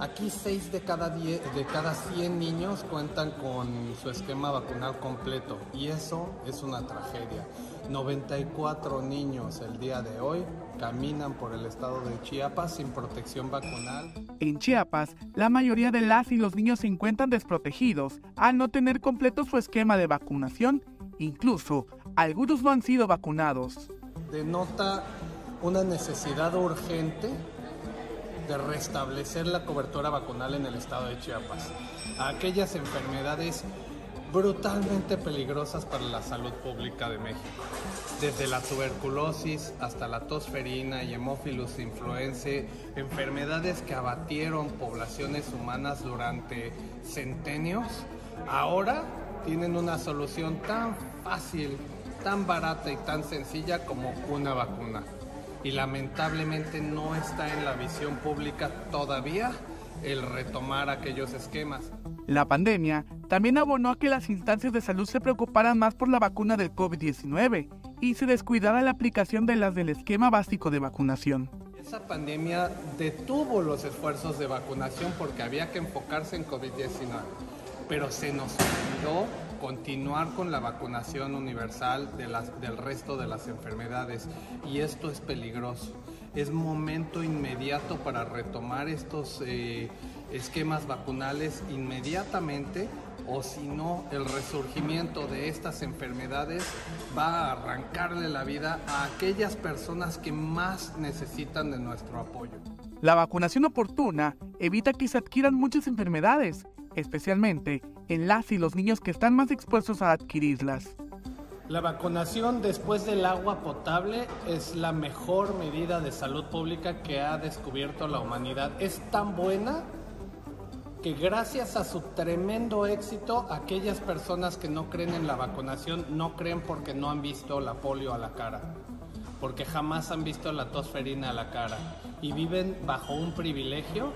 Aquí 6 de cada, 10, de cada 100 niños cuentan con su esquema vacunal completo y eso es una tragedia. 94 niños el día de hoy caminan por el estado de Chiapas sin protección vacunal. En Chiapas, la mayoría de las y los niños se encuentran desprotegidos al no tener completo su esquema de vacunación. Incluso, algunos no han sido vacunados. Denota una necesidad urgente de restablecer la cobertura vacunal en el estado de Chiapas. A aquellas enfermedades brutalmente peligrosas para la salud pública de México, desde la tuberculosis hasta la tosferina y hemófilus influenzae, enfermedades que abatieron poblaciones humanas durante centenios, ahora tienen una solución tan fácil, tan barata y tan sencilla como una vacuna. Y lamentablemente no está en la visión pública todavía el retomar aquellos esquemas. La pandemia también abonó a que las instancias de salud se preocuparan más por la vacuna del COVID-19 y se descuidara la aplicación de las del esquema básico de vacunación. Esa pandemia detuvo los esfuerzos de vacunación porque había que enfocarse en COVID-19, pero se nos olvidó continuar con la vacunación universal de las, del resto de las enfermedades y esto es peligroso. Es momento inmediato para retomar estos eh, esquemas vacunales inmediatamente o si no el resurgimiento de estas enfermedades va a arrancarle la vida a aquellas personas que más necesitan de nuestro apoyo. La vacunación oportuna evita que se adquieran muchas enfermedades, especialmente en las y los niños que están más expuestos a adquirirlas. La vacunación después del agua potable es la mejor medida de salud pública que ha descubierto la humanidad. Es tan buena que gracias a su tremendo éxito, aquellas personas que no creen en la vacunación no creen porque no han visto la polio a la cara, porque jamás han visto la tosferina a la cara y viven bajo un privilegio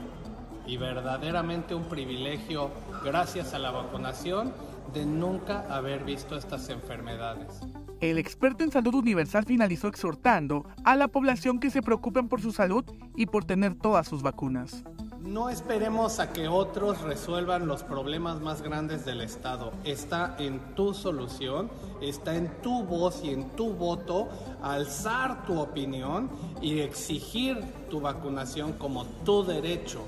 y verdaderamente un privilegio gracias a la vacunación de nunca haber visto estas enfermedades. El experto en salud universal finalizó exhortando a la población que se preocupen por su salud y por tener todas sus vacunas. No esperemos a que otros resuelvan los problemas más grandes del Estado. Está en tu solución, está en tu voz y en tu voto alzar tu opinión y exigir tu vacunación como tu derecho.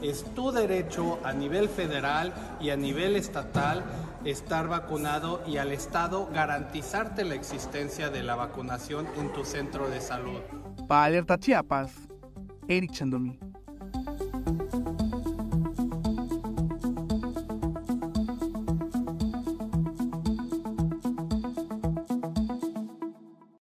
Es tu derecho a nivel federal y a nivel estatal estar vacunado y al Estado garantizarte la existencia de la vacunación en tu centro de salud. Para Alerta Chiapas, Eric. Thank you.